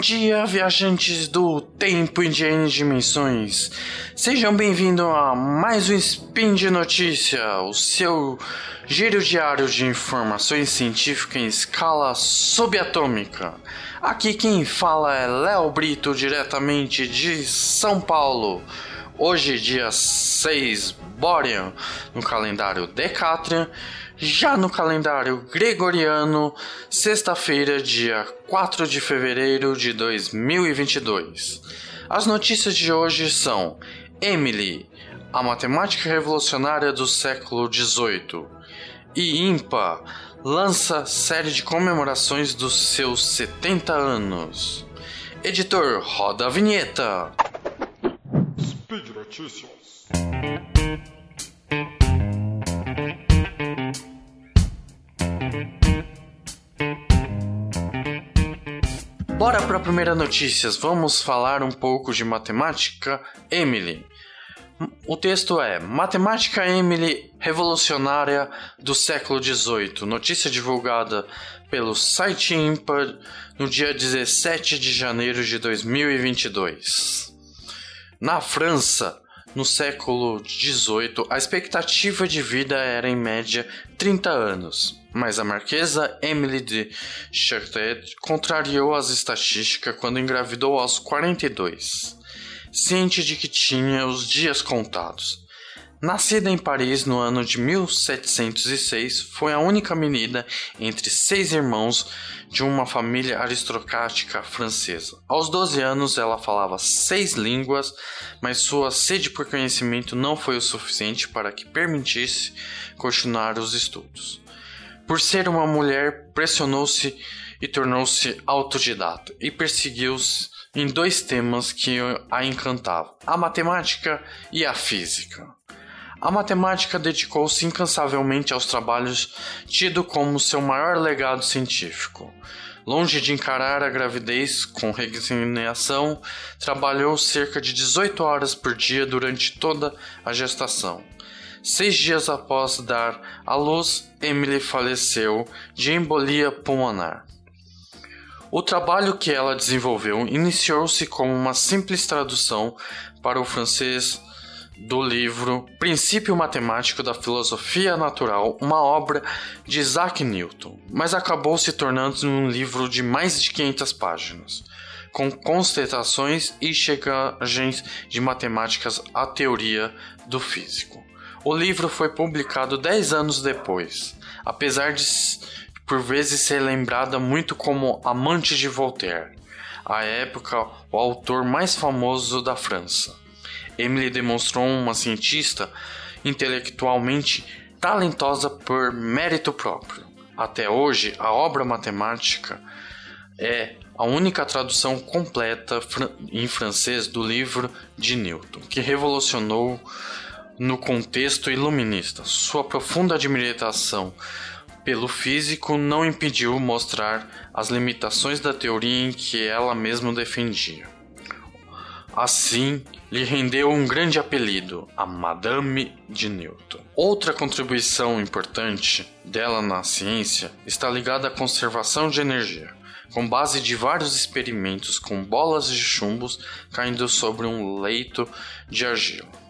dia, viajantes do tempo e de dimensões. Sejam bem-vindos a mais um Spin de Notícia, o seu giro diário de informações científicas em escala subatômica. Aqui quem fala é Léo Brito, diretamente de São Paulo. Hoje, dia 6 Borean, no calendário Decatrian já no calendário gregoriano, sexta-feira, dia 4 de fevereiro de 2022. As notícias de hoje são: Emily, a matemática revolucionária do século XVIII, e IMPA lança série de comemorações dos seus 70 anos. Editor, roda a vinheta. Speed Notícias. Bora para a primeira notícias. Vamos falar um pouco de matemática, Emily. O texto é Matemática Emily Revolucionária do século XVIII. Notícia divulgada pelo site IMPA no dia 17 de janeiro de 2022. Na França, no século XVIII, a expectativa de vida era em média 30 anos, mas a marquesa Emily de Chartres contrariou as estatísticas quando engravidou aos 42, ciente de que tinha os dias contados. Nascida em Paris no ano de 1706, foi a única menina entre seis irmãos de uma família aristocrática francesa. Aos 12 anos, ela falava seis línguas, mas sua sede por conhecimento não foi o suficiente para que permitisse continuar os estudos. Por ser uma mulher, pressionou-se e tornou-se autodidata e perseguiu-se em dois temas que a encantavam: a matemática e a física. A matemática dedicou-se incansavelmente aos trabalhos tido como seu maior legado científico. Longe de encarar a gravidez com resignação, trabalhou cerca de 18 horas por dia durante toda a gestação. Seis dias após dar à luz, Emily faleceu de embolia pulmonar. O trabalho que ela desenvolveu iniciou-se como uma simples tradução para o francês do livro Princípio Matemático da Filosofia Natural, uma obra de Isaac Newton, mas acabou se tornando um livro de mais de 500 páginas, com constatações e chegagens de matemáticas à teoria do físico. O livro foi publicado 10 anos depois, apesar de por vezes ser lembrada muito como amante de Voltaire, à época o autor mais famoso da França. Emily demonstrou uma cientista intelectualmente talentosa por mérito próprio. Até hoje, a obra matemática é a única tradução completa em francês do livro de Newton, que revolucionou no contexto iluminista. Sua profunda admiração pelo físico não impediu mostrar as limitações da teoria em que ela mesma defendia. Assim, lhe rendeu um grande apelido, a Madame de Newton. Outra contribuição importante dela na ciência está ligada à conservação de energia, com base de vários experimentos com bolas de chumbos caindo sobre um leito de argila.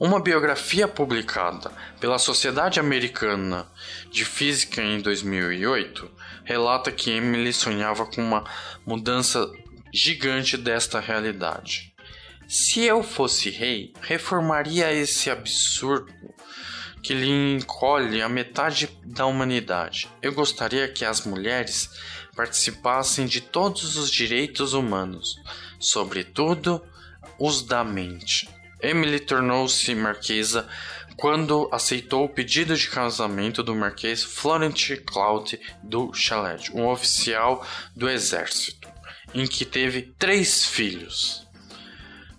Uma biografia publicada pela Sociedade Americana de Física em 2008 relata que Emily sonhava com uma mudança gigante desta realidade. Se eu fosse rei, reformaria esse absurdo que lhe encolhe a metade da humanidade. Eu gostaria que as mulheres participassem de todos os direitos humanos, sobretudo os da mente. Emily tornou-se marquesa quando aceitou o pedido de casamento do marquês Florent Claude do Chalet, um oficial do exército, em que teve três filhos.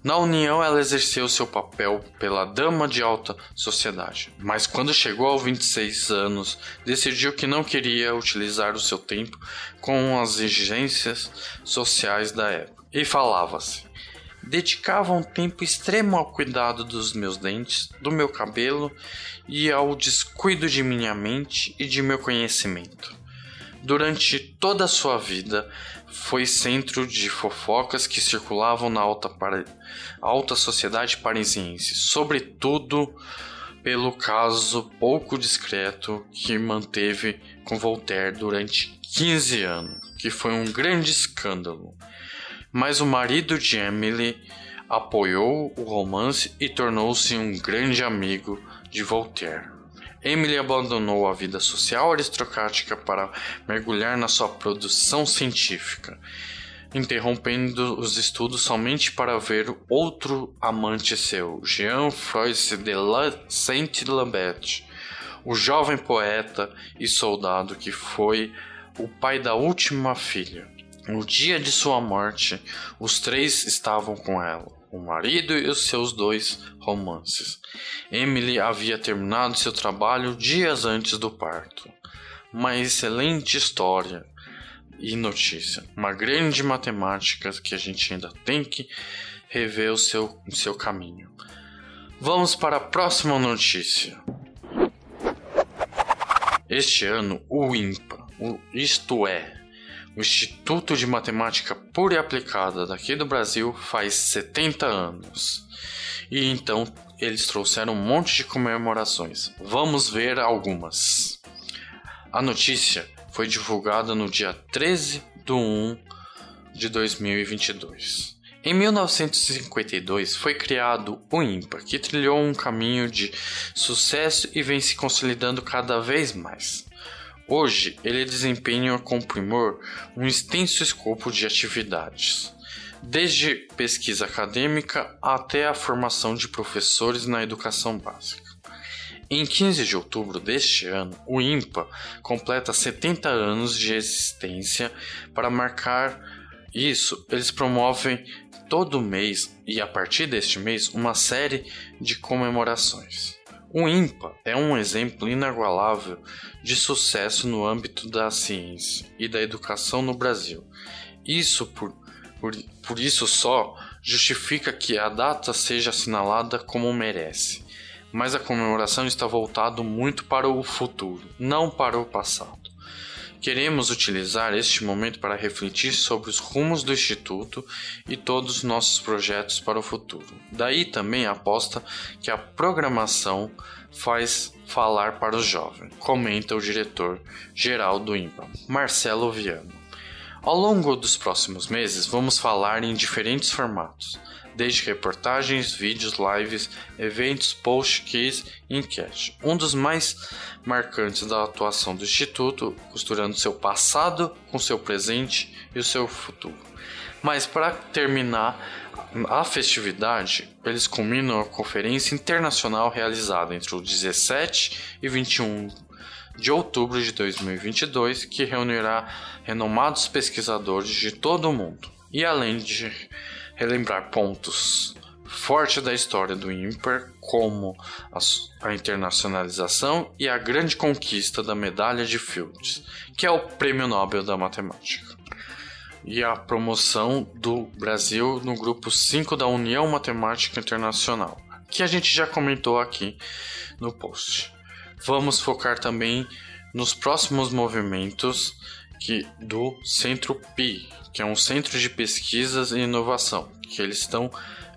Na união, ela exerceu seu papel pela dama de alta sociedade, mas quando chegou aos 26 anos, decidiu que não queria utilizar o seu tempo com as exigências sociais da época. E falava-se: dedicava um tempo extremo ao cuidado dos meus dentes, do meu cabelo e ao descuido de minha mente e de meu conhecimento. Durante toda a sua vida, foi centro de fofocas que circulavam na alta, alta sociedade parisiense, sobretudo pelo caso pouco discreto que manteve com Voltaire durante 15 anos, que foi um grande escândalo. Mas o marido de Emily apoiou o romance e tornou-se um grande amigo de Voltaire. Emily abandonou a vida social aristocrática para mergulhar na sua produção científica, interrompendo os estudos somente para ver outro amante seu, Jean-François de Saint-Lambert, o jovem poeta e soldado que foi o pai da última filha. No dia de sua morte, os três estavam com ela o marido e os seus dois romances. Emily havia terminado seu trabalho dias antes do parto. Uma excelente história e notícia. Uma grande matemática que a gente ainda tem que rever o seu, o seu caminho. Vamos para a próxima notícia. Este ano, o IMPA, o isto é, o Instituto de Matemática Pura e Aplicada daqui do Brasil faz 70 anos. E então eles trouxeram um monte de comemorações. Vamos ver algumas. A notícia foi divulgada no dia 13 de 1 de 2022. Em 1952 foi criado o IMPA, que trilhou um caminho de sucesso e vem se consolidando cada vez mais. Hoje, ele desempenha com primor um extenso escopo de atividades, desde pesquisa acadêmica até a formação de professores na educação básica. Em 15 de outubro deste ano, o IMPA completa 70 anos de existência. Para marcar isso, eles promovem todo mês e a partir deste mês uma série de comemorações. O IMPA é um exemplo inagualável de sucesso no âmbito da ciência e da educação no Brasil. Isso por, por, por isso só justifica que a data seja assinalada como merece. Mas a comemoração está voltada muito para o futuro, não para o passado. Queremos utilizar este momento para refletir sobre os rumos do Instituto e todos os nossos projetos para o futuro. Daí também a aposta que a programação faz falar para os jovens, comenta o diretor geral do IMPA, Marcelo Viano. Ao longo dos próximos meses, vamos falar em diferentes formatos desde reportagens, vídeos, lives, eventos, posts, quiz e enquete. Um dos mais marcantes da atuação do Instituto, costurando seu passado com seu presente e o seu futuro. Mas para terminar a festividade, eles culminam a conferência internacional realizada entre o 17 e 21 de outubro de 2022, que reunirá renomados pesquisadores de todo o mundo. E além de relembrar pontos fortes da história do IMPER, como a, internacionalização e a grande conquista da medalha de Fields, que é o Prêmio Nobel da Matemática, e a promoção do Brasil no grupo 5 da União Matemática Internacional, que a gente já comentou aqui no post. Vamos focar também nos próximos movimentos que do Centro PI, que é um centro de pesquisas e inovação, que eles estão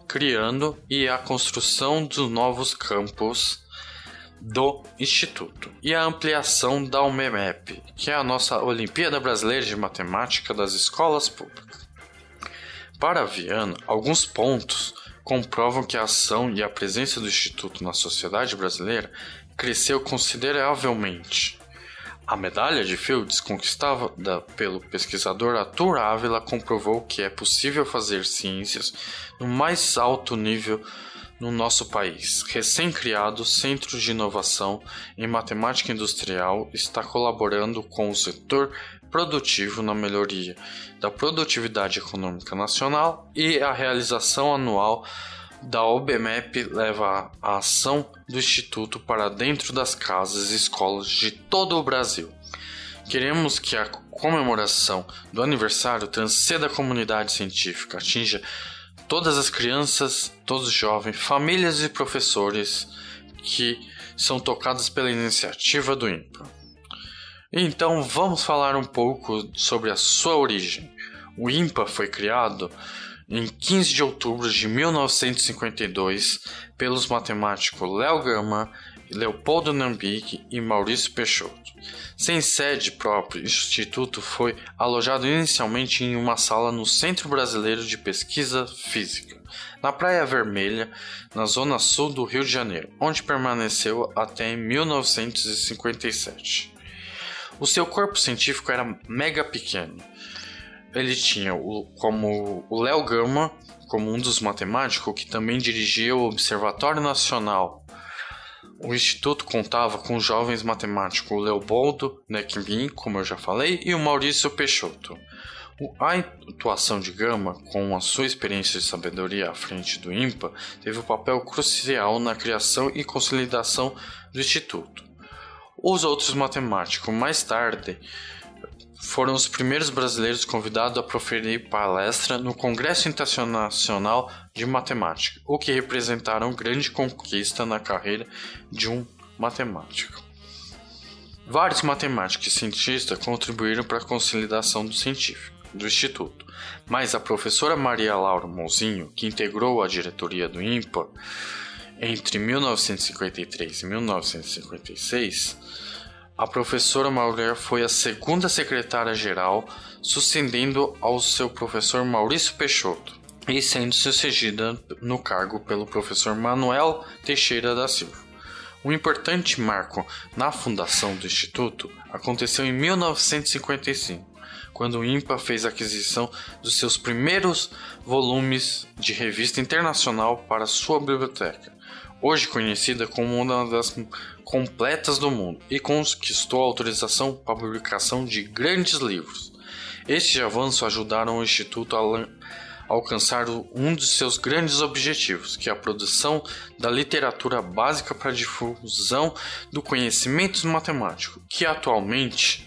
criando e a construção dos novos campos do Instituto e a ampliação da UMEMEP, que é a nossa Olimpíada Brasileira de Matemática das Escolas Públicas. Para Viana, alguns pontos comprovam que a ação e a presença do Instituto na sociedade brasileira cresceu consideravelmente a medalha de Fields, conquistada pelo pesquisador Arthur Ávila, comprovou que é possível fazer ciências no mais alto nível no nosso país. Recém-criado Centro de Inovação em Matemática Industrial está colaborando com o setor produtivo na melhoria da produtividade econômica nacional e a realização anual da OBMEP leva a ação do Instituto para dentro das casas e escolas de todo o Brasil. Queremos que a comemoração do aniversário transcenda a comunidade científica, atinja todas as crianças, todos os jovens, famílias e professores que são tocados pela iniciativa do INPA. Então vamos falar um pouco sobre a sua origem. O IMPA foi criado em 15 de outubro de 1952 pelos matemáticos Léo Gama, Leopoldo Nambique e Maurício Peixoto. Sem sede própria, o instituto foi alojado inicialmente em uma sala no Centro Brasileiro de Pesquisa Física, na Praia Vermelha, na zona sul do Rio de Janeiro, onde permaneceu até 1957. O seu corpo científico era mega pequeno. Ele tinha o, como o Léo Gama como um dos matemáticos que também dirigia o Observatório Nacional o instituto contava com jovens matemáticos o Leopoldo Neckmin, como eu já falei, e o Maurício Peixoto. A atuação de Gama, com a sua experiência de sabedoria à frente do IMPA, teve um papel crucial na criação e consolidação do Instituto. Os outros matemáticos, mais tarde, foram os primeiros brasileiros convidados a proferir palestra no Congresso Internacional de Matemática, o que representaram grande conquista na carreira de um matemático. Vários matemáticos e cientistas contribuíram para a consolidação do científico do Instituto, mas a professora Maria Laura Monzinho, que integrou a diretoria do INPA entre 1953 e 1956, a professora Mauré foi a segunda secretária-geral, sucedendo ao seu professor Maurício Peixoto e sendo sucedida no cargo pelo professor Manuel Teixeira da Silva. Um importante marco na fundação do Instituto aconteceu em 1955, quando o INPA fez a aquisição dos seus primeiros volumes de revista internacional para sua biblioteca, hoje conhecida como uma das completas do mundo, e conquistou autorização para a publicação de grandes livros. Estes avanços ajudaram o Instituto a alcançar um de seus grandes objetivos, que é a produção da literatura básica para a difusão do conhecimento matemático, que atualmente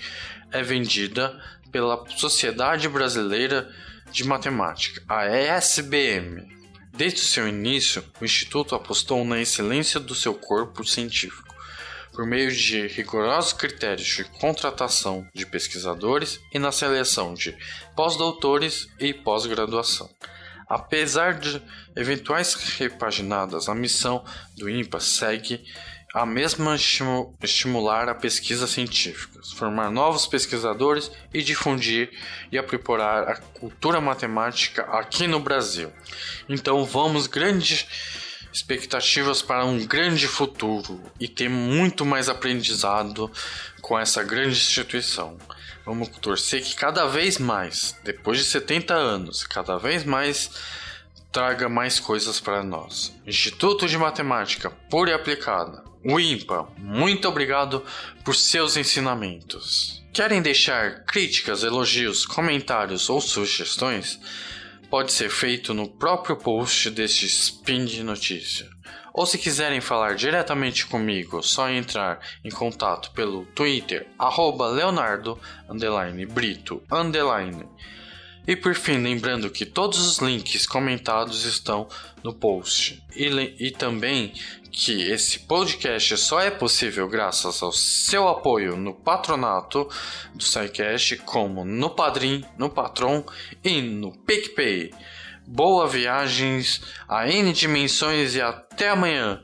é vendida pela Sociedade Brasileira de Matemática, a ESBM. Desde o seu início, o Instituto apostou na excelência do seu corpo científico, por meio de rigorosos critérios de contratação de pesquisadores e na seleção de pós-doutores e pós-graduação. Apesar de eventuais repaginadas, a missão do INPA segue a mesma estimular a pesquisa científica, formar novos pesquisadores e difundir e aprimorar a cultura matemática aqui no Brasil. Então vamos grandes expectativas para um grande futuro e ter muito mais aprendizado com essa grande instituição. Vamos torcer que cada vez mais, depois de 70 anos, cada vez mais traga mais coisas para nós. Instituto de Matemática Pura e Aplicada o IMPA, muito obrigado por seus ensinamentos. Querem deixar críticas, elogios, comentários ou sugestões? Pode ser feito no próprio post deste spin de notícia. Ou se quiserem falar diretamente comigo, só entrar em contato pelo Twitter, arroba Leonardo Brito e por fim, lembrando que todos os links comentados estão no post. E, e também que esse podcast só é possível graças ao seu apoio no patronato do SciCast, como no Padrim, no Patron e no PicPay. Boa viagens a N dimensões e até amanhã.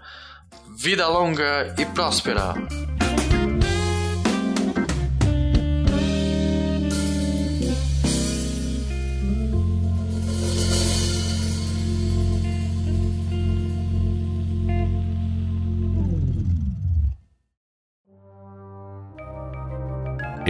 Vida longa e próspera!